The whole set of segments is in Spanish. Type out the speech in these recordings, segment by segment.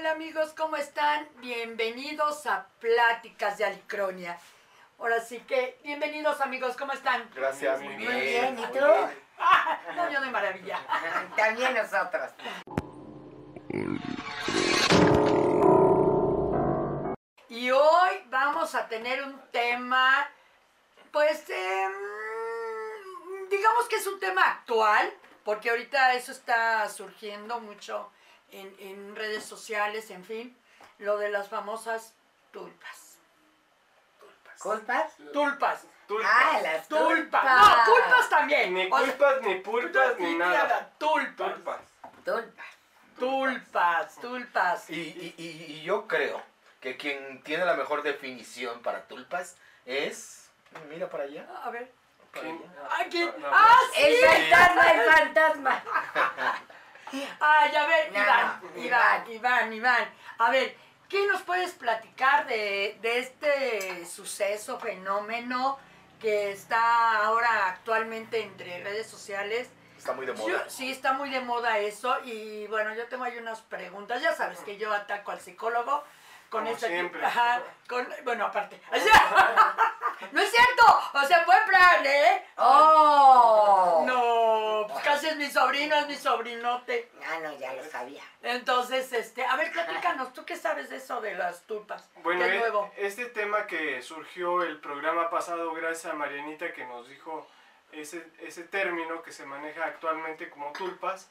Hola amigos, ¿cómo están? Bienvenidos a Pláticas de Alicronia. Ahora sí que, bienvenidos amigos, ¿cómo están? Gracias, muy Muy bien. bien, ¿y Muy tú? bien. Ah, no, yo de maravilla. También nosotros. Y hoy vamos a tener un tema, pues, em, digamos que es un tema actual, porque ahorita eso está surgiendo mucho en, en redes sociales, en fin, lo de las famosas tulpas. ¿Culpas? Tulpas. Tulpas. Ah, las Tulpas. tulpas. No, culpas también. Ni O sea, culpas, ni pulpas, ni nada. Tulpas. Tulpas. Tulpas. Tulpas, tulpas. Y, y- y- y yo creo que quien tiene la mejor definición para tulpas es. Mira para allá. A ver. para ¿Quién? allá. No, no. ¡Ah, sí! El fantasma, el fantasma. Ah, ya ver, No, Iván, no, Iván, Iván, Iván. A ver, ¿qué nos puedes platicar de, de este suceso, fenómeno que está ahora actualmente entre redes sociales? Está muy de Yo- moda. sí, está muy de moda eso y bueno, yo tengo ahí unas preguntas. Ya sabes que yo ataco al psicólogo con Como esta... siempre. Ajá, con, bueno, aparte. No es cierto, o sea, buen plan, ¿eh? ¡Oh! No, pues casi es mi sobrino, es mi sobrinote. Ah, no, ya lo sabía. Entonces, este, a ver, platícanos, ¿tú qué sabes de eso de las tulpas? Bueno, ¿Qué es eh, nuevo? este tema que surgió el programa pasado, gracias a Marianita que nos dijo ese, ese término que se maneja actualmente como tulpas,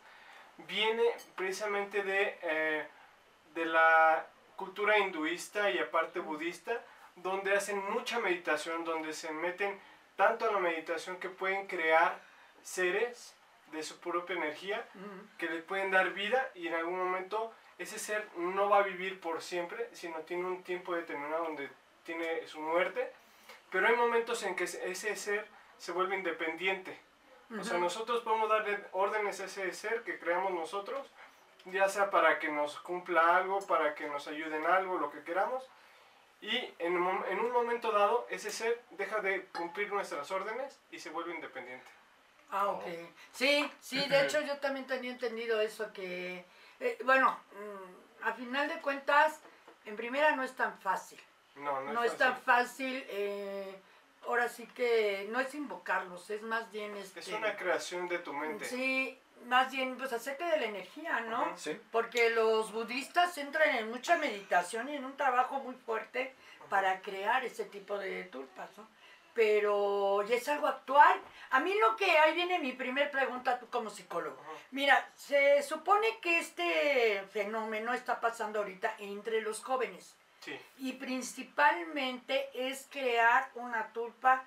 viene precisamente de, eh, de la cultura hinduista y aparte budista, donde hacen mucha meditación, donde se meten tanto a la meditación que pueden crear seres de su propia energía que le pueden dar vida y en algún momento ese ser no va a vivir por siempre, sino tiene un tiempo determinado donde tiene su muerte, pero hay momentos en que ese ser se vuelve independiente. O sea, nosotros podemos darle órdenes a ese ser que creamos nosotros, ya sea para que nos cumpla algo, para que nos ayude en algo, lo que queramos, y en en un momento dado ese ser deja de cumplir nuestras órdenes y se vuelve independiente. Ah, ok. Sí, sí, de hecho yo también tenía entendido eso que, eh, bueno, mm, a final de cuentas, en primera no es tan fácil. No, no, No es es tan fácil. fácil, eh, ahora sí que no es invocarlos, es más bien este... Es una creación de tu mente. Sí, más bien pues hacerte de la energía, ¿no? Sí. Porque los budistas entran en mucha meditación y en un trabajo muy fuerte para crear ese tipo de tulpas, ¿no? Pero ya es algo actual. A mí lo que ahí viene mi primer pregunta tú como psicólogo. Mira, se supone que este fenómeno está pasando ahorita entre los jóvenes Sí. y principalmente es crear una tulpa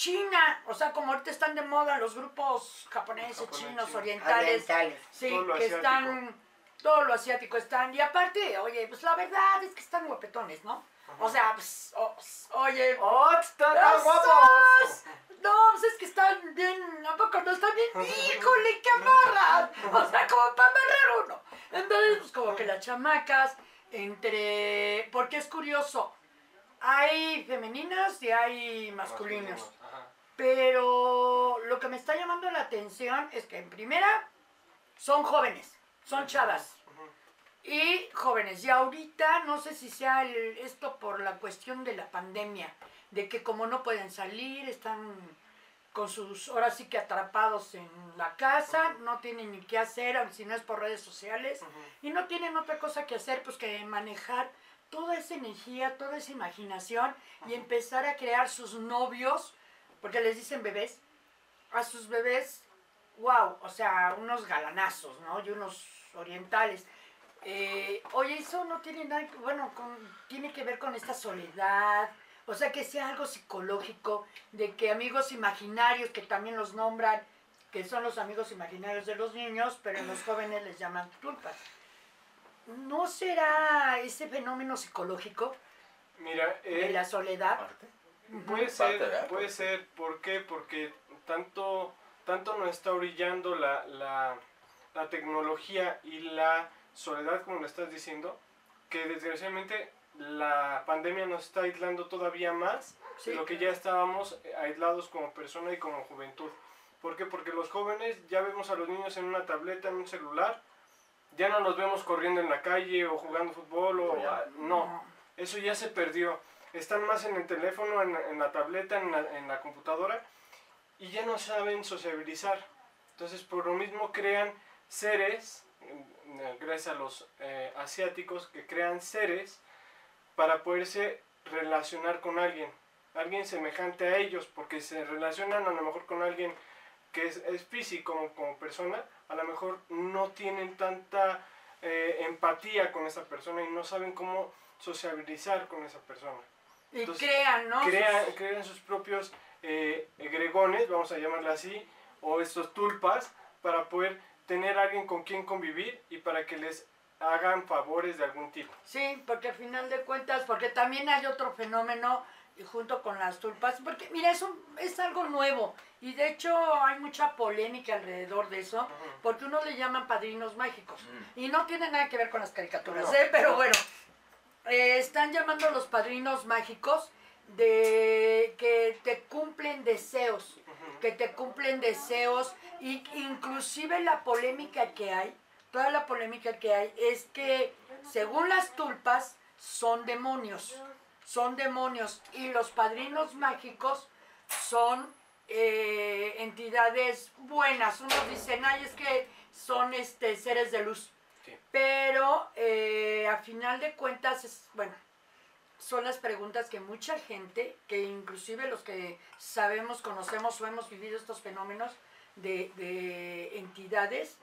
china, o sea, como ahorita están de moda los grupos japoneses, Japonés, chinos, chino. orientales, Orientales. Sí, Todo lo que asiático. están, todo lo asiático están, y aparte, oye, pues la verdad es que están guapetones, ¿no? O sea, pues, o- oye, ¡Oh, están tan guapos! no, pues es que están bien, ¿a poco no están bien? ¡Híjole, qué amarran! O sea, como para amarrar uno. Entonces, pues como que las chamacas, entre, porque es curioso, hay femeninas y hay masculinos. Pero lo que me está llamando la atención es que en primera son jóvenes, son chavas. Y jóvenes. Y ahorita no sé si sea el- esto por la cuestión de la pandemia, de que como no pueden salir, están con sus, ahora sí que atrapados en la casa, no tienen ni qué hacer, si no es por redes sociales, y no tienen otra cosa que hacer pues que manejar toda esa energía, toda esa imaginación y empezar a crear sus novios, porque les dicen bebés, a sus bebés, wow, o sea, unos galanazos, ¿no? Y unos orientales. Eh, oye, eso no tiene nada, que- bueno, con- tiene que ver con esta soledad, o sea, que sea algo psicológico, de que amigos imaginarios, que también los nombran, que son los amigos imaginarios de los niños, pero en los jóvenes les llaman tulpas. ¿No será ese fenómeno psicológico Mira, de eh, la soledad? Parte. Puede ser, puede ser. ¿Por qué? Porque tanto, tanto nos está orillando la, la, la tecnología y la soledad, como lo estás diciendo, que desgraciadamente la pandemia nos está aislando todavía más Sí. de lo que ya estábamos eh, aislados como persona y como juventud. ¿Por qué? Porque los jóvenes ya vemos a los niños en una tableta, en un celular, ya no los vemos corriendo en la calle o jugando fútbol o no, eso ya se perdió. Están más en el teléfono, en, en la tableta, en la, en la computadora y ya no saben sociabilizar. Entonces por lo mismo crean seres, eh, gracias a los eh, asiáticos que crean seres para poderse relacionar con alguien, alguien semejante a ellos, porque se relacionan a lo mejor con alguien que es, es físico como, persona, a lo mejor no tienen tanta eh, empatía con esa persona y no saben cómo sociabilizar con esa persona. Y Entonces, crean, ¿no? Crean, crean sus propios eh, gregones, vamos a llamarle así, o estos tulpas, para poder tener alguien con quien convivir y para que les hagan favores de algún tipo. Sí, porque al final de cuentas, porque también hay otro fenómeno junto con las tulpas, porque mira, es, un- es algo nuevo y de hecho hay mucha polémica alrededor de eso, porque uno le llaman padrinos mágicos y no tiene nada que ver con las caricaturas, No. ¿eh? pero bueno, eh, están llamando a los padrinos mágicos de que te cumplen deseos, que te cumplen deseos y inclusive la polémica que hay, toda la polémica que hay es que según las tulpas son demonios, son demonios y los padrinos mágicos son eh, entidades buenas. Unos dicen, ay, es que son este, seres de luz. Sí. Pero eh, a final de cuentas, es, bueno, son las preguntas que mucha gente, que inclusive los que sabemos, conocemos o hemos vivido estos fenómenos de, de entidades,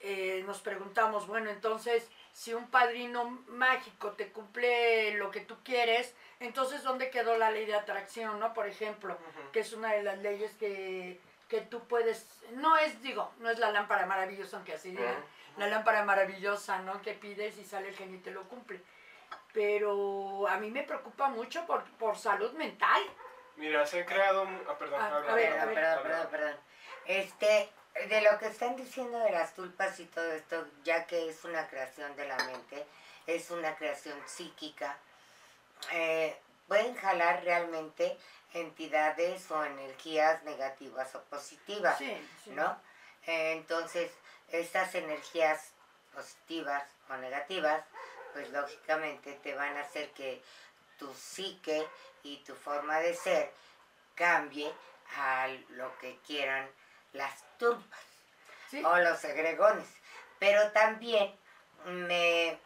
eh, nos preguntamos, bueno, entonces, si un padrino mágico te cumple lo que tú quieres, entonces, ¿dónde quedó la ley de atracción, no? Por ejemplo, que es una de las leyes que, que tú puedes, no es, digo, no es la lámpara maravillosa, aunque así diga, la lámpara maravillosa, ¿no? Que pides y sale el genio y te lo cumple. Pero a mí me preocupa mucho por, por salud mental. Mira, se han creado... un- Ah, perdón. Ah, habla, a ver, habla, a ver. Perdón, habla. perdón, perdón. Este, de lo que están diciendo de las tulpas y todo esto, ya que es una creación de la mente, es una creación psíquica, eh, pueden jalar realmente entidades o energías negativas o positivas, Sí, sí. ¿no? Entonces, estas energías positivas o negativas, pues lógicamente te van a hacer que tu psique y tu forma de ser cambie a lo que quieran las tulpas Sí. o los egregones. Pero también me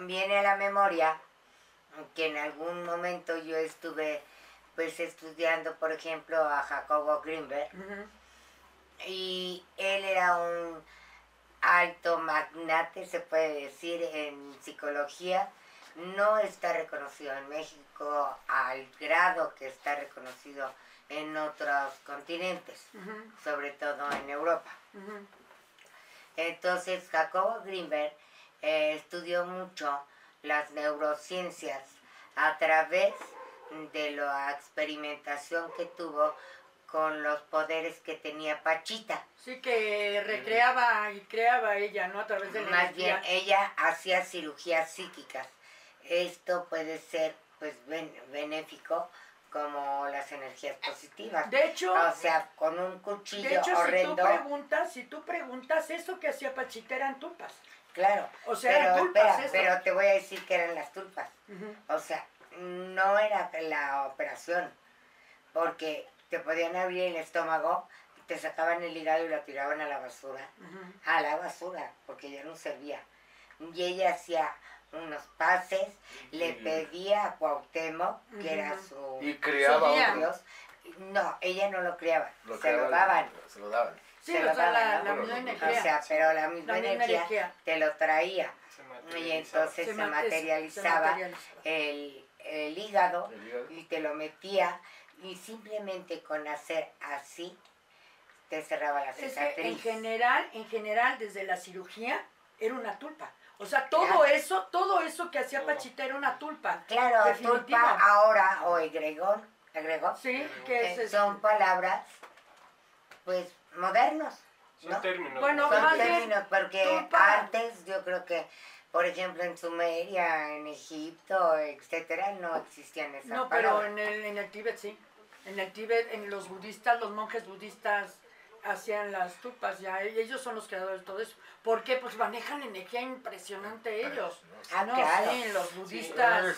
viene a la memoria que en algún momento yo estuve pues estudiando, por ejemplo, a Jacobo Greenberg y él era un alto magnate, se puede decir, en psicología. No está reconocido en México al grado que está reconocido en otros continentes, sobre todo en Europa. Entonces, Jacobo Greenberg eh, estudió mucho las neurociencias a través de la experimentación que tuvo con los poderes que tenía Pachita. Sí, que recreaba y creaba ella, ¿no? A través de la Más bien, ella hacía cirugías psíquicas. Esto puede ser pues ben- benéfico como las energías positivas. De hecho, O sea, con un de cuchillo hecho si tú preguntas, si tú preguntas, eso que hacía Pachita eran tulpas. Claro. O sea, eran pero, tulpas espera, eso. pero te voy a decir que eran las tulpas. O sea, no era la operación, porque te podían abrir el estómago, te sacaban el hígado y lo tiraban a la basura. A la basura, porque ya no servía. Y ella hacía unos pases, le pedía a Cuauhtémoc, que era su Y Subía. otro. Dios. No, ella no lo criaba, Lo se creaba- lo daban. Se lo daban. Sí, Se o lo sea, daban, la misma Bueno, O energía. sea, pero la misma, la misma energía, energía. te lo traía. Y entonces materializaba, se materializaba. El, el hígado El hígado. y te lo metía y simplemente con hacer así te cerraba la Es que en cicatriz. general, en general, desde la cirugía, era una tulpa. O sea, todo Claro. eso, todo eso que hacía. Pachita era una tulpa. Claro, Definitiva. tulpa ahora o egregón, egregón, Sí, que es este, son palabras pues modernos, Son ¿no? términos. Bueno, ¿no? Son más bien, términos porque tulpa. antes yo creo que por ejemplo en Sumeria, en Egipto, etcétera, no existían esas No, pero palabras. en el, en el Tíbet sí. En el Tíbet, en los budistas, los monjes budistas hacían las tulpas, ya ellos son los creadores de todo eso. ¿Por qué? Pues manejan energía impresionante ellos. Ah, no, claro. sí, los budistas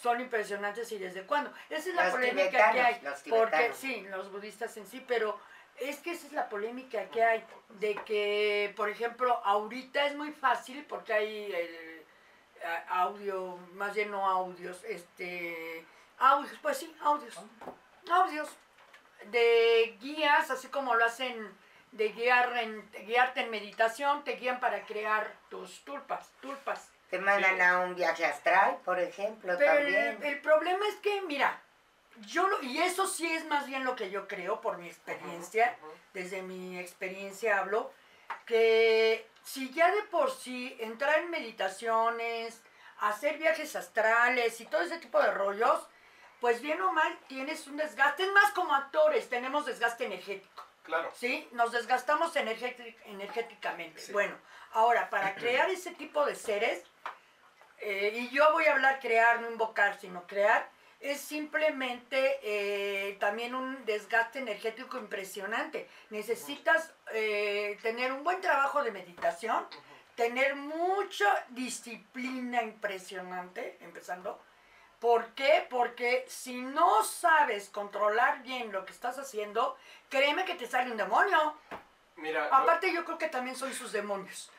son impresionantes y desde cuándo. Esa es la Los polémica que hay. los porque sí, los budistas en sí, pero es que esa es la polémica que hay de que, por ejemplo, ahorita es muy fácil porque hay el, audio, más bien no audios, este, audios, pues sí, audios, audios de guías, así como lo hacen de guiar en, guiarte en meditación, te guían para crear tus tulpas, tulpas. Te mandan Sí. a un viaje astral, por ejemplo, Pero también. el, el problema es que, mira, yo lo, y eso sí es más bien lo que yo creo por mi experiencia, desde mi experiencia hablo, que si ya de por sí entrar en meditaciones, hacer viajes astrales y todo ese tipo de rollos, pues bien o mal tienes un desgaste, es más como actores, tenemos desgaste energético. Claro. ¿sí? Nos desgastamos energéti- energéticamente. Sí. Bueno, ahora, para crear ese tipo de seres, eh, y yo voy a hablar crear, no invocar, sino crear, es simplemente eh, también un desgaste energético impresionante. Necesitas eh, tener un buen trabajo de meditación, tener mucha disciplina impresionante, empezando. ¿Por qué? Porque si no sabes controlar bien lo que estás haciendo, créeme que te sale un demonio. Mira, lo, Aparte yo creo que también soy sus demonios.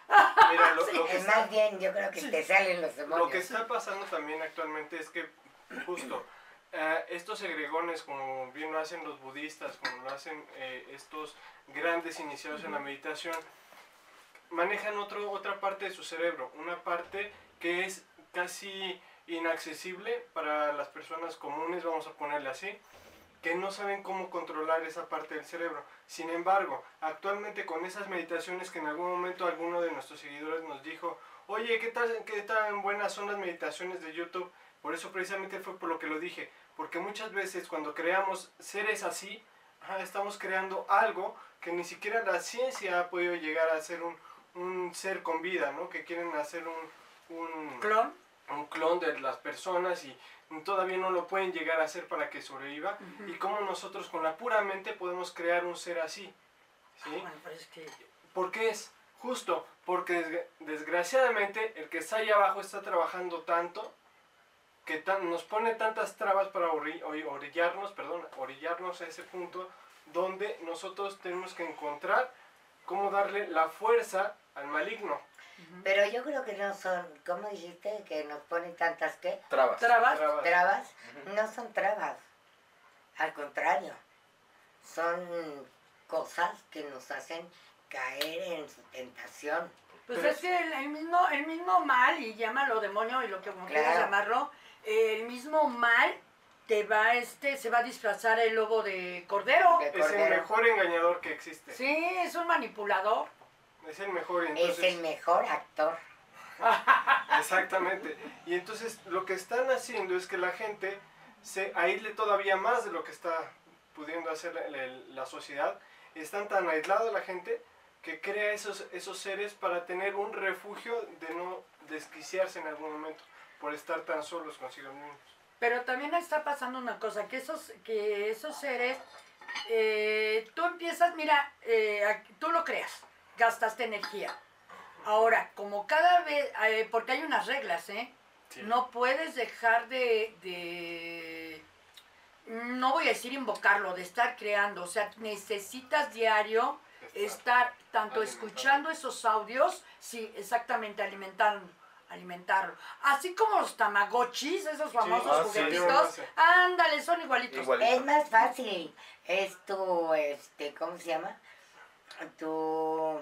mira, lo- lo que Es está- más bien, yo creo que Sí. te salen los Lo que demonios. está pasando también actualmente es que justo eh, estos egregones, como bien lo hacen los budistas, como lo hacen eh, estos grandes iniciados en la meditación, manejan otro, otra parte de su cerebro, una parte que es casi inaccesible para las personas comunes, vamos a ponerle así, que no saben cómo controlar esa parte del cerebro. Sin embargo, actualmente con esas meditaciones que en algún momento alguno de nuestros seguidores nos dijo, oye, ¿qué, tal, ¿qué tan buenas son las meditaciones de YouTube? Por eso precisamente fue por lo que lo dije, porque muchas veces cuando creamos seres así, estamos creando algo que ni siquiera la ciencia ha podido llegar a ser un, un ser con vida, ¿no? Que quieren hacer un, un, Clon. un clon de las personas y todavía no lo pueden llegar a hacer para que sobreviva. Y cómo nosotros con la pura mente podemos crear un ser así. ¿sí? Bueno, pero es que... ¿Por qué es? Justo porque desgra- desgraciadamente el que está ahí abajo está trabajando tanto que tan- nos pone tantas trabas para orillarnos, perdón, orillarnos a ese punto donde nosotros tenemos que encontrar cómo darle la fuerza al maligno. Pero yo creo que no son, ¿cómo dijiste? Que nos ponen tantas, ¿qué? Trabas. ¿Trabas? Trabas. Trabas. No son trabas. Al contrario. Son cosas que nos hacen caer en su tentación. Pues es que el, el mismo, el mismo mal, y llámalo demonio y lo que como quieras llamarlo, el mismo mal te va, este, se va a disfrazar el lobo de cordero. De Es el mejor engañador que existe. Sí, es un manipulador. Es el mejor. y Es Entonces, el mejor actor. Exactamente. Y entonces lo que están haciendo es que la gente se aísle todavía más de lo que está pudiendo hacer la, la- la sociedad. Están tan aislada la gente que crea esos, esos seres para tener un refugio de no desquiciarse en algún momento por estar tan solos consigo mismos. Pero también está pasando una cosa, que esos, que esos seres, eh, tú empiezas, mira, eh, tú lo creas, gastaste energía. Ahora, como cada vez, eh, porque hay unas reglas, ¿eh? Sí. No puedes dejar de, de, no voy a decir invocarlo, de estar creando. O sea, necesitas diario estar tanto alimentando. escuchando esos audios, sí, exactamente, alimentando, alimentarlo. Así como los tamagotchis, esos famosos ah, sí, juguetitos, sí. ándale, son igualitos. Igualito. Es más fácil. Es tu, este, ¿cómo se llama? Tu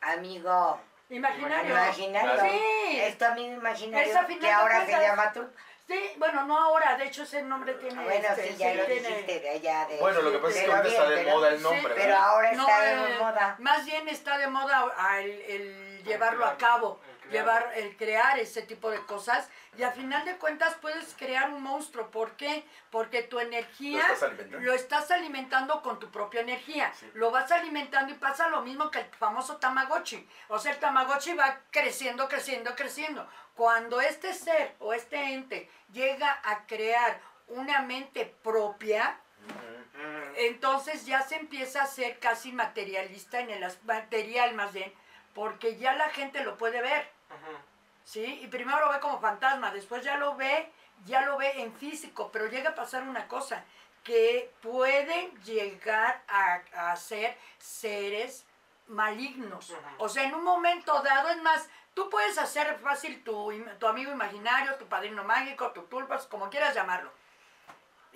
amigo Imaginario. imaginario. Sí. Es tu amigo imaginario Es a final que de ahora se cuentas. llama tú. Sí, bueno, no ahora, de hecho ese nombre tiene... Bueno, este, sí, ya lo tiene- dijiste de allá de... Bueno, lo que pasa es que ahorita está de pero- moda el Sí, nombre. Pero ahora No, está de eh, moda. Más bien está de moda ah, el, el llevarlo a cabo. Llevar, el crear ese tipo de cosas y a final de cuentas puedes crear un monstruo. ¿Por qué? Porque tu energía Lo estás alimentando. lo estás alimentando con tu propia energía. Sí. Lo vas alimentando y pasa lo mismo que el famoso Tamagotchi. O sea, el Tamagotchi va creciendo, creciendo, creciendo. Cuando este ser o este ente llega a crear una mente propia, Entonces ya se empieza a ser casi materialista en el material más bien, porque ya la gente lo puede ver, ¿sí? Y primero lo ve como fantasma, después ya lo ve, ya lo ve en físico, pero llega a pasar una cosa, que pueden llegar a, a ser seres malignos. O sea, en un momento dado, es más, tú puedes hacer fácil tu, tu amigo imaginario, tu padrino mágico, tu tulpas, como quieras llamarlo.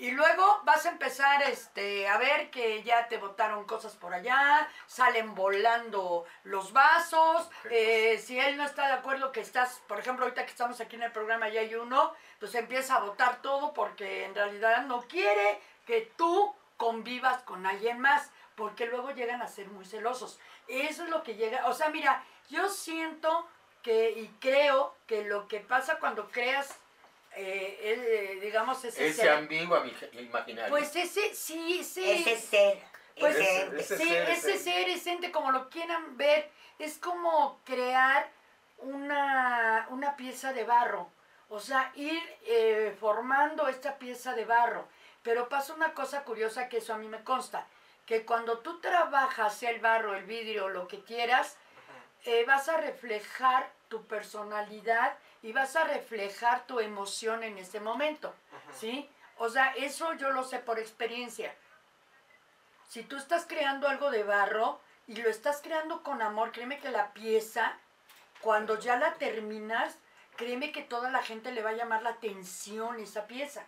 Y luego vas a empezar este, a ver que ya te botaron cosas por allá, salen volando los vasos. eh, si él no está de acuerdo que estás, por ejemplo, ahorita que estamos aquí en el programa y hay uno, pues empieza a botar todo porque en realidad no quiere que tú convivas con alguien más, porque luego llegan a ser muy celosos. Eso es lo que llega, o sea, mira, yo siento que y creo que lo que pasa cuando creas, eh, eh, digamos, ese, Ese ser, ambiguo imaginario. pues ese, sí, sí. Ese ser, Pues ese ese- ese sí, ser, ese ese- ser, ese ente, como lo quieran ver, es como crear una, una pieza de barro. O sea, ir eh, formando esta pieza de barro. Pero pasa una cosa curiosa que eso a mí me consta. Que cuando tú trabajas el barro, el vidrio, lo que quieras, eh, vas a reflejar tu personalidad y vas a reflejar tu emoción en ese momento, ¿sí? O sea, eso yo lo sé por experiencia. Si tú estás creando algo de barro y lo estás creando con amor, créeme que la pieza, cuando ya la terminas, créeme que toda la gente le va a llamar la atención esa pieza.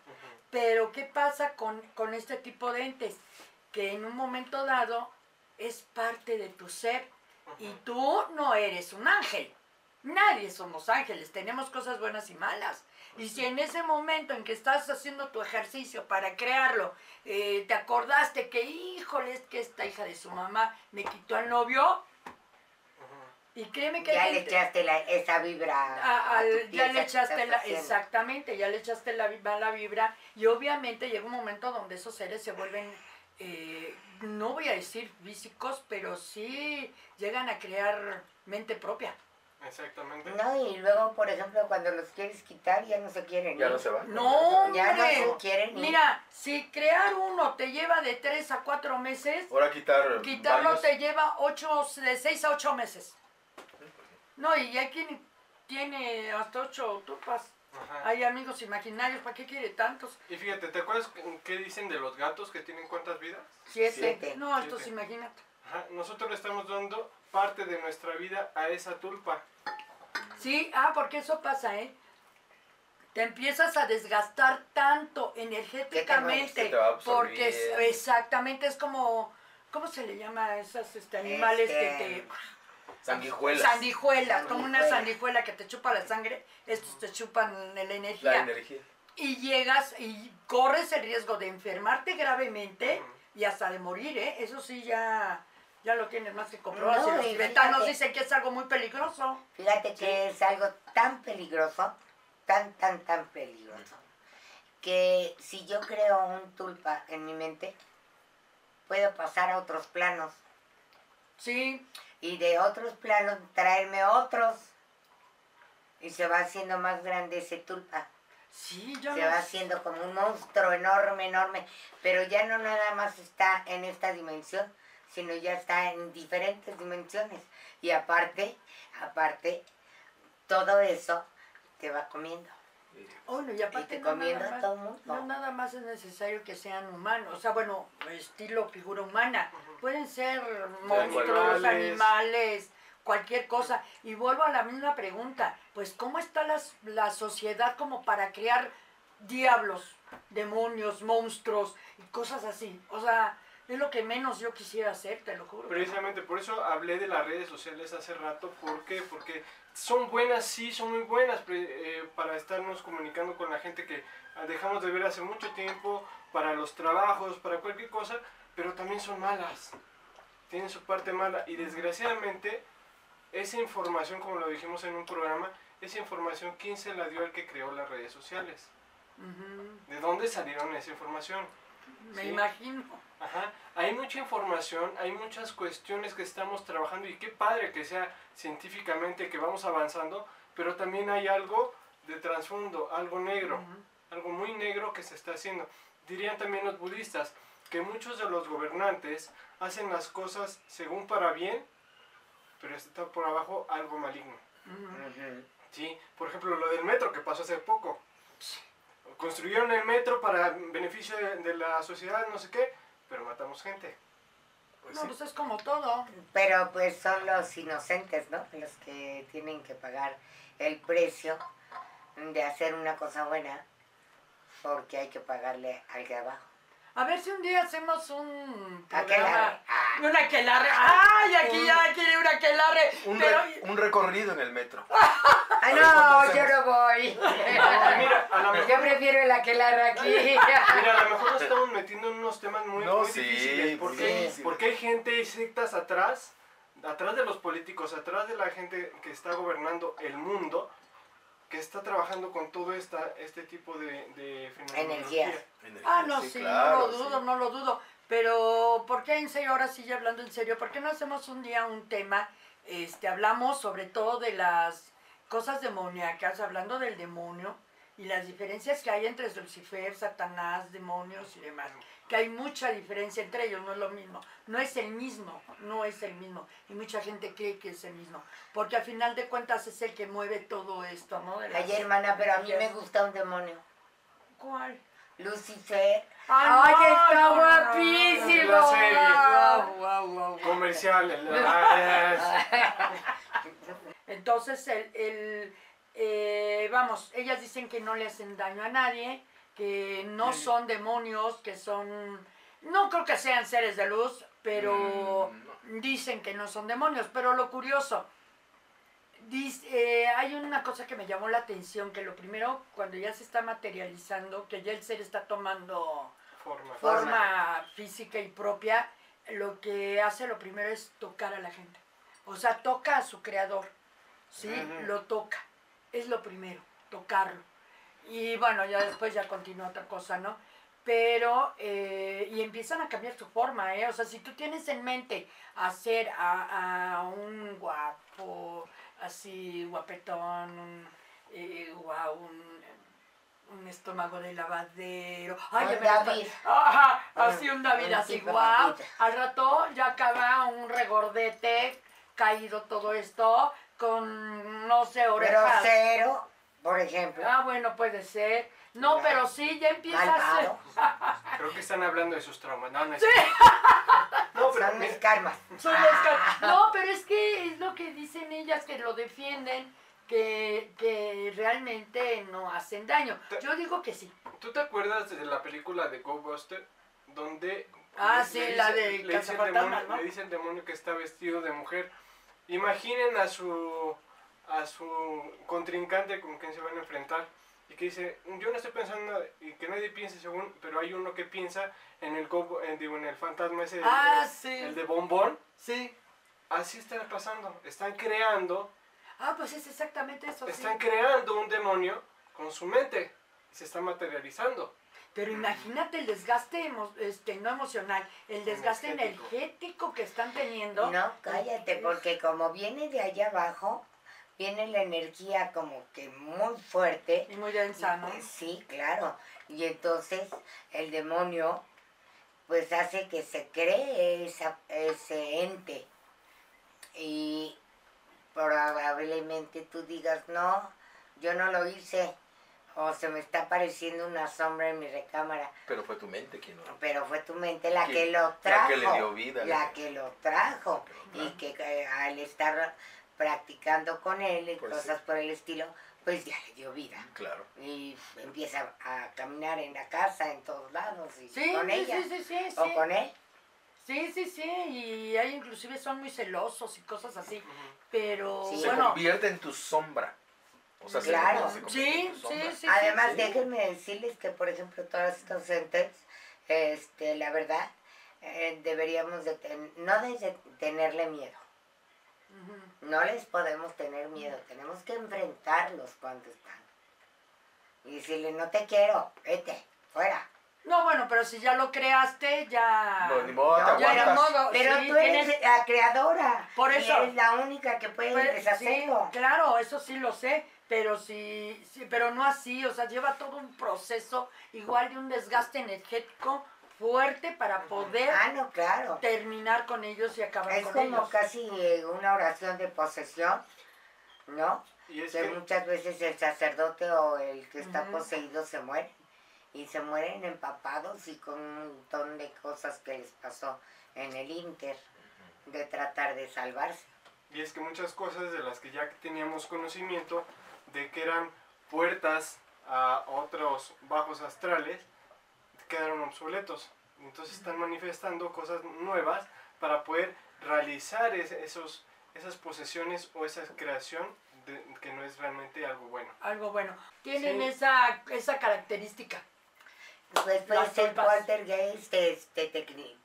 Pero ¿qué pasa con, con este tipo de entes? Que en un momento dado es parte de tu ser y tú no eres un ángel. Nadie somos ángeles, tenemos cosas buenas y malas. Y si en ese momento en que estás haciendo tu ejercicio para crearlo, eh, te acordaste que, híjole, es que esta hija de su mamá me quitó al novio, y créeme que Ya le echaste la, esa vibra. a- a al- tu ya le echaste la, haciendo. exactamente, ya le echaste la mala vibra y obviamente llega un momento donde esos seres se vuelven, eh, no voy a decir físicos, pero sí llegan a crear mente propia. Exactamente. No, y luego, por ejemplo, cuando los quieres quitar, ya no se quieren. Ya ir. no se va. No, Ya no se quieren ir. Mira, si crear uno te lleva de 3 a 4 meses, Ahora quitar. quitarlo varios- te lleva ocho, de 6 a 8 meses. No, y hay quien tiene hasta 8 tupas. Ajá. Hay amigos imaginarios, ¿para qué quiere tantos? Y fíjate, ¿te acuerdas qué- dicen de los gatos que tienen cuántas vidas? Siete. Siete. No, estos imagínate. Ajá. Nosotros le estamos dando parte de nuestra vida a esa tulpa. Sí, ah, porque eso pasa, ¿eh? Te empiezas a desgastar tanto energéticamente. Se te va porque es- exactamente es como, ¿cómo se le llama a esos este, animales que Este, te... Sanguijuelas. Sandijuelas, como una Sanguijuela. sandijuela que te chupa la sangre, estos te chupan la energía. La energía. Y llegas y corres el riesgo de enfermarte gravemente y hasta de morir, ¿eh? Eso sí ya, ya lo tienes más que comprobado. No, si los tibetanos dicen que es algo muy peligroso. Fíjate que es algo tan peligroso, tan, tan, tan peligroso, que si yo creo un tulpa en mi mente, puedo pasar a otros planos Sí, y de otros planos traerme otros y se va haciendo más grande ese tulpa. sí, yo Se va haciendo como un monstruo enorme, enorme, pero ya no nada más está en esta dimensión, sino ya está en diferentes dimensiones. Y aparte, aparte, todo eso te va comiendo. Bueno, y aparte te no comiendo nada, a más, todo mundo. no nada más es necesario que sean humanos, o sea, bueno, estilo figura humana. Pueden ser monstruos, Animales. animales, cualquier cosa. Y vuelvo a la misma pregunta, pues ¿cómo está las- la sociedad como para crear diablos, demonios, monstruos y cosas así? O sea, es lo que menos yo quisiera hacer, te lo juro. Precisamente por eso hablé de las redes sociales hace rato. ¿Por qué? Porque son buenas, sí, son muy buenas pre- eh, para estarnos comunicando con la gente que dejamos de ver hace mucho tiempo, para los trabajos, para cualquier cosa, pero también son malas. Tienen su parte mala y desgraciadamente esa información, como lo dijimos en un programa, esa información, ¿quién se la dio al que creó las redes sociales? ¿De dónde salieron esa información? Me Sí. imagino. Ajá, hay mucha información, hay muchas cuestiones que estamos trabajando y qué padre que sea científicamente que vamos avanzando, pero también hay algo de trasfondo, algo negro, algo muy negro que se está haciendo. Dirían también los budistas, que muchos de los gobernantes hacen las cosas según para bien, pero está por abajo algo maligno. Sí, por ejemplo, lo del metro que pasó hace poco. Construyeron el metro para beneficio de, de la sociedad, no sé qué, pero matamos gente. Pues No, sí. pues es como todo. Pero pues son los inocentes, ¿no? Los que tienen que pagar el precio de hacer una cosa buena porque hay que pagarle al de abajo. A ver si un día hacemos un programa. Ah. Un aquelarre. ¡Ay! Aquí ya quiere un aquelarre. Un, Pero. re- un recorrido en el metro. Ah, ver, no, ¿cuánto yo no voy. Mira, a lo Yo mejor, prefiero el aquelarre aquí. mira, a lo mejor nos estamos metiendo en unos temas muy, No, muy sí, difíciles. Porque, difíciles. porque hay gente y sectas atrás, atrás de los políticos, atrás de la gente que está gobernando el mundo, que está trabajando con todo esta, este tipo de, de fenomenología. Energías. Ah, no, Sí, sí, claro, no lo dudo, sí. no lo dudo. Pero, ¿por qué en serio, ahora sí ya hablando en serio, por qué no hacemos un día un tema, este, hablamos sobre todo de las cosas demoníacas, hablando del demonio y las diferencias que hay entre Lucifer, Satanás, demonios y demás? Que hay mucha diferencia entre ellos, no es lo mismo. No es el mismo, no es el mismo. Y mucha gente cree que es el mismo. Porque al final de cuentas es el que mueve todo esto, ¿no? De Ay, hermana, pero a mí me gusta un demonio. ¿Cuál? Lucifer. ¡Ay, está guapísimo. La serie. Guau, guau, guau. Comercial. Entonces, el, el, eh, vamos, ellas dicen que no le hacen daño a nadie, que no son demonios, que son, no creo que sean seres de luz, pero Mm, dicen que no son demonios. Pero lo curioso, dis- eh, hay una cosa que me llamó la atención, que lo primero, cuando ya se está materializando, que ya el ser está tomando forma. forma física y propia, lo que hace lo primero es tocar a la gente. O sea, toca a su creador, ¿sí? Lo toca. Es lo primero, tocarlo. Y bueno, ya después ya continúa otra cosa, ¿no? Pero, eh, y empiezan a cambiar su forma, ¿eh? O sea, si tú tienes en mente hacer a, a un guapo, así, guapetón, un, eh, guau, un, un estómago de lavadero. Ay, Un David. Ajá, así Un- David, un así, guau. David. Al rato ya acaba un regordete, caído todo esto, con, no sé, orejas. Grosero, por ejemplo. Ah, bueno, puede ser. No, pero sí, ya empieza a ser. Malvado. Creo que están hablando de sus traumas. No, no es- No, pero Son mis karmas. Son No, pero es que es lo que dicen ellas, que lo defienden, que, que realmente no hacen daño. Yo digo que sí. ¿tú te acuerdas de la película de Ghostbuster? Donde Ah, le- sí, le la dice- de le dice, el Cazafantasmas, demonio, ¿no? le dice el demonio que está vestido de mujer. Imaginen a su a su contrincante con quien se van a enfrentar y que dice, yo no estoy pensando y que nadie piense según, pero hay uno que piensa en el en, digo, en el fantasma ese, Ah, el, sí. el de bombón. Sí. Así está pasando, están creando, Ah, pues es exactamente eso. sí. están creando un demonio con su mente y se está materializando. Pero imagínate el desgaste, emo- este, no emocional, el desgaste Energético. energético que están teniendo. No, cállate, porque como viene de allá abajo, viene la energía como que muy fuerte. Y muy densa, ¿no? Sí, claro. Y entonces el demonio pues hace que se cree esa, ese ente. Y probablemente tú digas, no, yo no lo hice. O se me está apareciendo una sombra en mi recámara. Pero fue tu mente quien lo Pero fue tu mente la Que- que lo la trajo. que le dio vida, La la que lo trajo. Y que eh, al estar practicando con él y Pues cosas por el estilo, pues ya le dio vida. Claro. Y empieza a caminar en la casa, en todos lados, y Sí, con sí, ella. sí, sí, sí, O sí. con él. Sí, sí, sí, y hay inclusive son muy celosos y cosas así, pero Sí. Se convierte en tu sombra. O sea, se- Claro. se sí, sí, sí, Además, sí, déjenme decirles que, por ejemplo, todas estas entes, este, la verdad, eh, deberíamos de ten- no de tenerle miedo. No les podemos tener miedo, tenemos que enfrentarlos cuando están. Y decirle, no te quiero, vete, fuera. No, bueno, pero si ya lo creaste, ya... No, ni modo, te No, ya era aguantas. modo, Pero sí, tú eres tienes- la creadora. Por y eso. eres la única que puede Pues, sí, deshacerlo. claro, eso sí lo sé, pero sí, sí, pero no así, o sea, lleva todo un proceso igual de un desgaste energético fuerte para poder Ah, no, claro. terminar con ellos y acabar Es con como ellos. casi eh, una oración de posesión, ¿no? Y es que que muchas veces el sacerdote o el que está poseído se muere y se mueren empapados y con un montón de cosas que les pasó en el Inter de tratar de salvarse. Y es que muchas cosas de las que ya teníamos conocimiento de que eran puertas a otros bajos astrales quedaron obsoletos. Entonces están manifestando cosas nuevas para poder realizar es- esos, esas posesiones o esa creación de- que no es realmente algo bueno. Algo bueno. Tienen Sí. esa, esa característica. Pues puede ser poltergeist, este,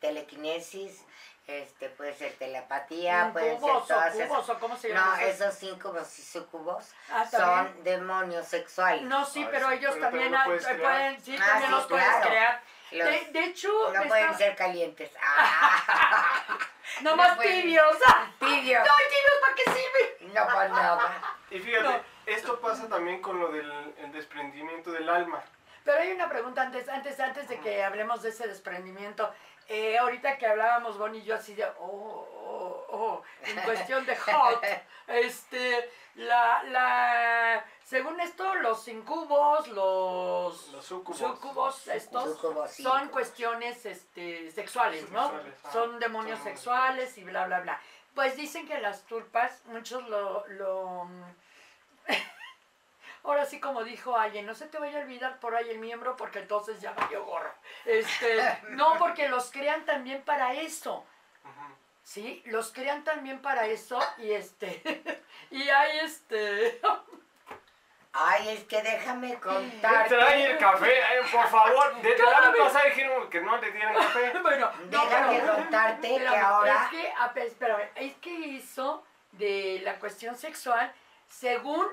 telequinesis, este, puede ser telepatía, pueden ser todas cubos esas. o cómo se No, llama. esos incubos y sucubos Ah, son demonios sexuales. No, sí, Ah, pero sí, ellos pero también también lo puedes eh, crear. pueden, sí, Ah, también sí, los puedes crear. Los- De, de hecho, no está- pueden ser calientes. Ah, no más no pueden. tibios. ¡Ah! tibio. No, tibios, ¿para qué sirve? No, pues nada. Y fíjate, No. esto pasa también con lo del el desprendimiento del alma. Pero hay una pregunta antes, antes, antes de que hablemos de ese desprendimiento. Eh, ahorita que hablábamos Bonnie y yo así de, oh, oh, oh, en cuestión de hot, este, la, la, según esto, los incubos, los, Los súcubos, estos, son cuestiones este, sexuales, ¿no? Sexuales. Son demonios Son sexuales y bla, bla, bla. Pues dicen que las tulpas, muchos lo... lo Ahora sí, como dijo alguien, no se te vaya a olvidar por ahí el miembro porque entonces ya valió gorro. Este, no, porque los crean también para eso. ¿Sí? Los crean también para eso y este... y hay este... Ay, es que déjame contarte. Trae el café, eh, por favor. Desde la pasada dijeron que no le dieran café. bueno, no, Déjame pero- contarte que Espérame, ahora. Es que, a- espérame, es que hizo de la cuestión sexual, según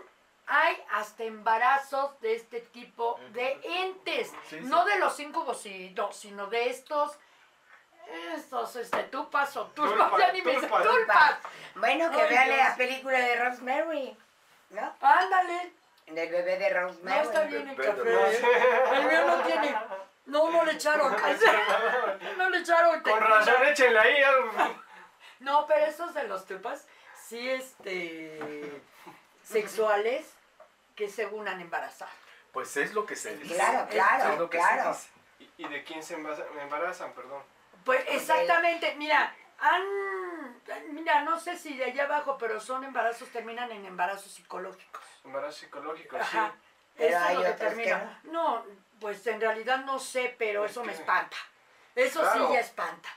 hay hasta embarazos de este tipo de entes. Sí, sí. No de los incubos, y no, sino de estos, estos, este, tupas o tulpas, Tulpas, ya ni me sé, tulpas. Bueno, que Ay, vean Dios. la película de Rosemary. ¿No? Ándale, Del bebé de no Rosemary. está bien el café. ¿eh? El mío no tiene, no, no le echaron, no le echaron. Con razón, échenle ahí. No, pero esos de los tupas, sí, este, sexuales que según han embarazado. Pues es lo que se dice. Claro, claro, es lo que claro. se dice. ¿Y, y de quién se embaraza- embarazan? Perdón. Pues exactamente, mira, han, mira, no sé si de allá abajo, pero son embarazos, terminan en embarazos psicológicos. Embarazo psicológico, Ajá. sí. Pero Eso es lo que termina. No, pues en realidad no sé, pero Es eso me espanta. Eso Claro. sí ya espanta.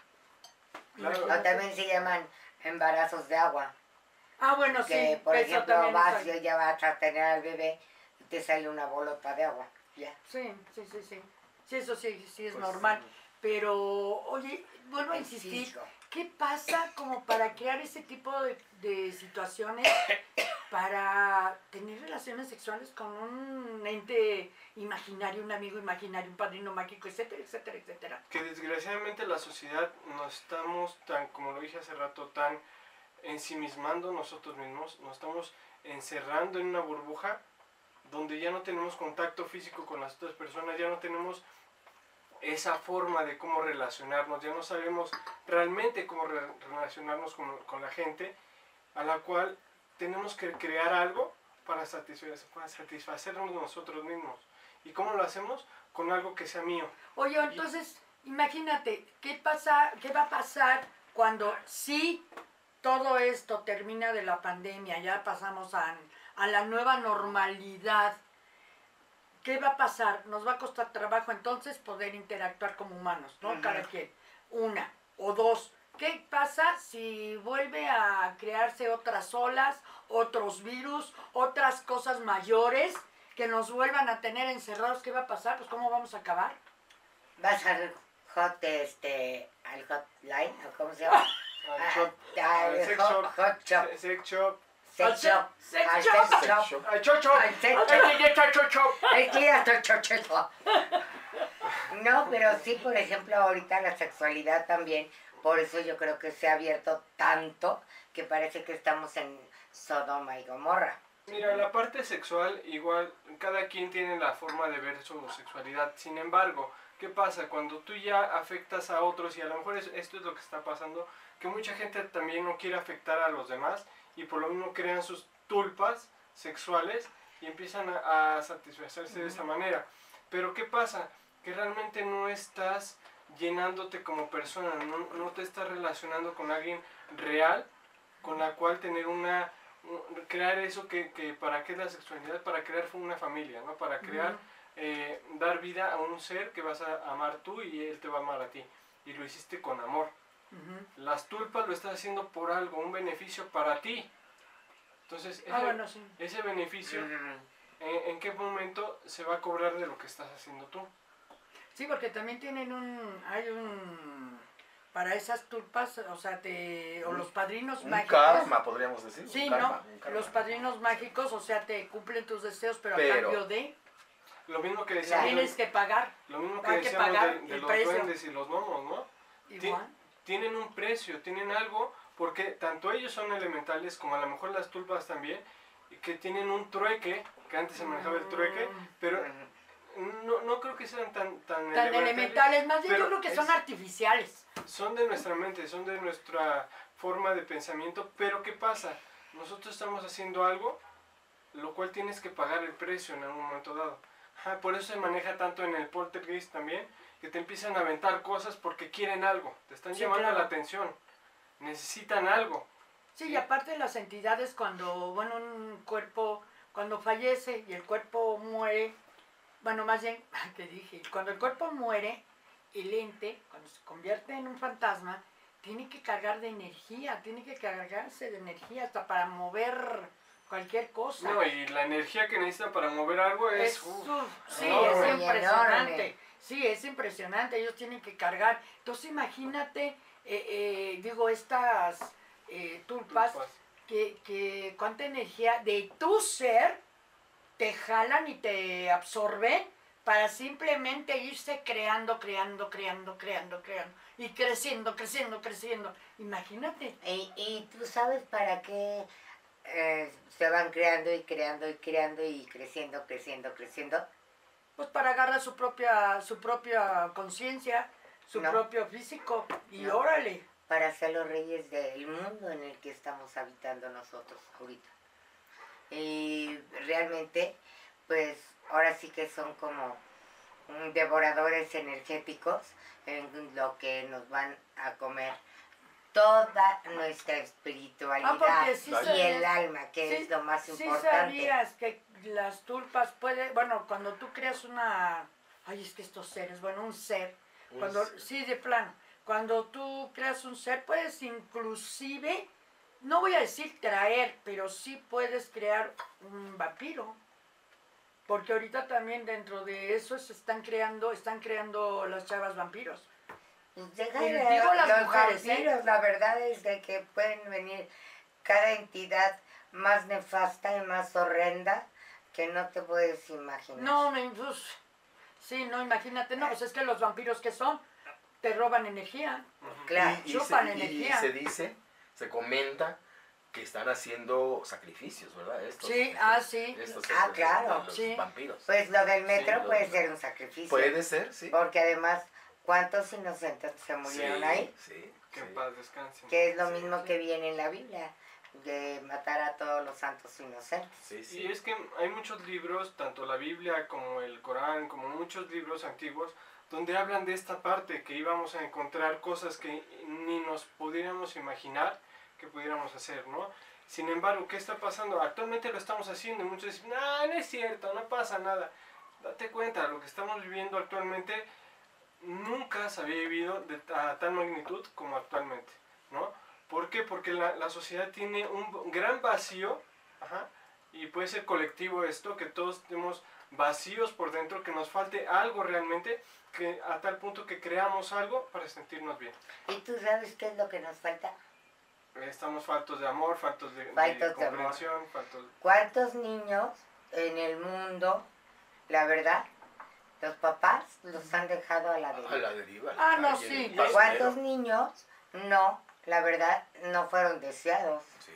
Claro. O también se llaman embarazos de agua. Ah, bueno, que, sí, por eso ejemplo, también vas y ya vas a tener al bebé y te sale una bolota de agua. Ya. Sí, sí, sí, sí. Sí, eso sí, sí es Pues, normal. Pero, oye, vuelvo a insistir. ¿qué pasa como para crear ese tipo de, de situaciones para tener relaciones sexuales con un ente imaginario, un amigo imaginario, un padrino mágico, etcétera, etcétera, etcétera? Que desgraciadamente la sociedad nos estamos tan, como lo dije hace rato, tan ensimismando nosotros mismos, nos estamos encerrando en una burbuja donde ya no tenemos contacto físico con las otras personas, ya no tenemos esa forma de cómo relacionarnos, ya no sabemos realmente cómo re- relacionarnos con, con la gente, a la cual tenemos que crear algo para, satisfacer, para satisfacernos nosotros mismos. ¿Y cómo lo hacemos? Con algo que sea mío. Oye, entonces, imagínate, ¿qué, pasa, ¿qué va a pasar cuando sí todo esto termina de la pandemia, ya pasamos a, a la nueva normalidad? ¿Qué va a pasar? Nos va a costar trabajo entonces poder interactuar como humanos, ¿no? Cada quien. Una o dos. ¿Qué pasa si vuelve a crearse otras olas, otros virus, otras cosas mayores que nos vuelvan a tener encerrados? ¿Qué va a pasar? Pues ¿cómo vamos a acabar? Vas al hot, este, al hotline, ¿o cómo se llama? Al shop, al al sex shop, hot shop, se- sex shop, sex sex al sex. No, pero sí, por ejemplo, ahorita la sexualidad también, por eso yo creo que se ha abierto tanto que parece que estamos en Sodoma y Gomorra. Mira, la parte sexual, igual, cada quien tiene la forma de ver su sexualidad. Sin embargo, ¿qué pasa? Cuando tú ya afectas a otros, y a lo mejor es- esto es lo que está pasando, que mucha gente también no quiere afectar a los demás y por lo mismo crean sus tulpas sexuales y empiezan a, a satisfacerse de esa manera. Pero ¿qué pasa? Que realmente no estás llenándote como persona, no, no te estás relacionando con alguien real, con la cual tener una, un- crear eso que, que para qué es la sexualidad, para crear una familia, ¿no? Para crear, eh, dar vida a un ser que vas a amar tú y él te va a amar a ti. Y lo hiciste con amor. Las tulpas lo estás haciendo por algo, un beneficio para ti. Entonces, ese, Ah, bueno, sí. ese beneficio, Ujú. ¿en, en qué momento se va a cobrar de lo que estás haciendo tú? Sí, porque también tienen un, hay un, para esas tulpas, o sea, te, o los padrinos Un mágicos. karma, podríamos decir. Sí, un karma, ¿no? un karma. Los padrinos mágicos, o sea, te cumplen tus deseos, pero, Pero- a cambio de, Lo mismo que decíamos, tienes que pagar lo mismo que hay que decíamos pagar de, de el los precio. duendes y los gnomos, ¿no? igual. Tienen un precio, tienen algo, porque tanto ellos son elementales como a lo mejor las tulpas también, que tienen un trueque, que antes se manejaba el trueque, Mm. pero no, no creo que sean tan, tan, Tan elementales, más bien yo creo que son es- artificiales. Son de nuestra mente, son de nuestra forma de pensamiento, pero ¿qué pasa? Nosotros estamos haciendo algo, lo cual tienes que pagar el precio en algún momento dado. Ajá, por eso se maneja tanto en el poltergeist también, que te empiezan a aventar cosas porque quieren algo, te están Sí, llamando claro. la atención, necesitan algo. Sí, y aparte las entidades cuando, bueno, un cuerpo, cuando fallece y el cuerpo muere, bueno, más bien, que dije, cuando el cuerpo muere, el ente, cuando se convierte en un fantasma, tiene que cargar de energía, tiene que cargarse de energía hasta para mover cualquier cosa. No, y la energía que necesitan para mover algo es... Es, uf, sí, es impresionante. Sí, es impresionante. Ellos tienen que cargar. Entonces imagínate, eh, eh, digo, estas eh, tulpas, tulpas. que, que cuánta energía de tu ser te jalan y te absorben para simplemente irse creando, creando, creando, creando, creando y creciendo, creciendo, creciendo. Imagínate. Y, y tú sabes para qué eh, se van creando y creando y creando y creciendo, creciendo, creciendo. Pues para agarrar su propia, su propia conciencia, su No. propio físico y No. órale. para ser los reyes del mundo en el que estamos habitando nosotros ahorita. Y realmente, pues ahora sí que son como devoradores energéticos en lo que nos van a comer toda nuestra espiritualidad Ah, sí y sabías- el alma, que sí- es lo más Sí importante. sabías que las tulpas pueden, bueno, cuando tú creas una, ay, es que estos seres, bueno, un ser, Un cuando, ser. sí, de plano, cuando tú creas un ser, puedes inclusive, no voy a decir traer, pero sí puedes crear un vampiro. Porque ahorita también dentro de eso se están creando, están creando las chavas vampiros. Deja Y digo las los mujeres, ¿eh? vampiros, la verdad es de que pueden venir cada entidad más nefasta y más horrenda que no te puedes imaginar. No, me, pues, sí, no, imagínate, no, pues es que los vampiros que son, te roban energía. Claro. Y, y Chupan se, y energía. se dice, se comenta que están haciendo sacrificios, ¿verdad? Estos, Sí, estos- ah, sí. estos Ah, claro. Los Sí. vampiros. Pues lo del metro Sí, puede ser un sacrificio. Puede ser, sí. Porque además, ¿cuántos inocentes se murieron sí, ahí? Sí, Que sí. en paz descansen. Que es lo Sí, mismo sí. que viene en la Biblia, de matar a todos los santos inocentes. Sí, sí. Y es que hay muchos libros, tanto la Biblia como el Corán, como muchos libros antiguos, donde hablan de esta parte, que íbamos a encontrar cosas que ni nos pudiéramos imaginar que pudiéramos hacer, ¿no? Sin embargo, ¿qué está pasando? Actualmente lo estamos haciendo y muchos dicen, no, no es cierto, no pasa nada. Date cuenta, lo que estamos viviendo actualmente nunca se había vivido de, a tal magnitud como actualmente. ¿Por qué? Porque la, la sociedad tiene un gran vacío, ajá, y puede ser colectivo esto, que todos tenemos vacíos por dentro, que nos falte algo realmente, que a tal punto que creamos algo para sentirnos bien. ¿Y tú sabes qué es lo que nos falta? Estamos faltos de amor, faltos de, de Faltos de amor. comprensión, faltos... ¿Cuántos niños en el mundo, la verdad, los papás los han dejado a la A deriva? la deriva. Ah, no, sí. ¿Cuántos niños no, la verdad, no fueron deseados? Sí.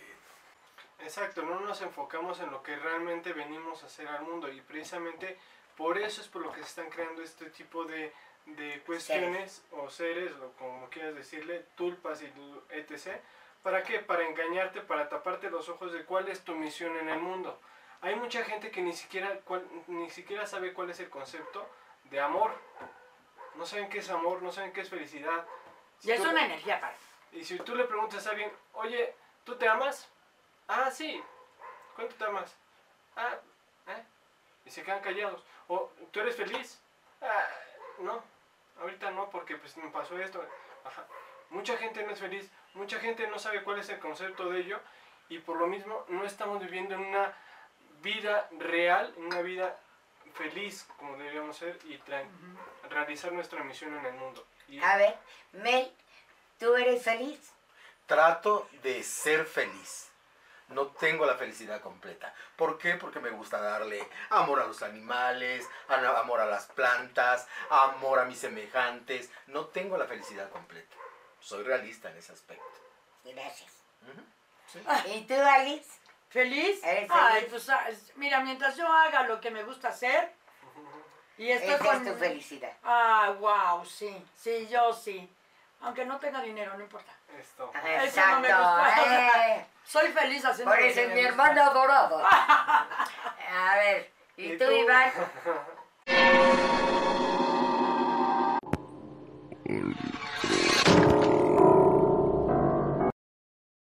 Exacto, no nos enfocamos en lo que realmente venimos a hacer al mundo y precisamente por eso es por lo que se están creando este tipo de, de cuestiones o seres o como quieras decirle, tulpas y etc. ¿Para qué? Para engañarte, para taparte los ojos de cuál es tu misión en el mundo. Hay mucha gente que ni siquiera, cuál- ni siquiera sabe cuál es el concepto de amor. No saben qué es amor, no saben qué es felicidad. Si Y es una energía para. Y si tú le preguntas a alguien, oye, ¿tú te amas? Ah, sí. ¿Cuánto te amas? Ah, ¿eh? Y se quedan callados. O, ¿tú eres feliz? Ah, no. Ahorita no, porque pues me pasó esto. Ajá. Mucha gente no es feliz, mucha gente no sabe cuál es el concepto de ello y por lo mismo no estamos viviendo en una vida real, en una vida feliz como deberíamos ser y realizar nuestra misión en el mundo. Y A ver, Mel, ¿tú eres feliz? Trato de ser feliz. No tengo la felicidad completa. ¿Por qué? Porque me gusta darle amor a los animales, amor a las plantas, amor a mis semejantes. No tengo la felicidad completa. Soy realista en ese aspecto. Gracias. Sí. ¿Y tú, Alice? ¿Feliz? ¿Eres Ay, feliz? pues ah, mira, mientras yo haga lo que me gusta hacer y estoy Esa con... es tu felicidad. Ah, wow, sí, sí, yo sí. Aunque no tenga dinero, no importa. esto. Eso no me gusta. eh. Soy feliz haciendo Por eso es mi gusta. hermano adorado. A ver, ¿y ¿Y tú, tú? Iván?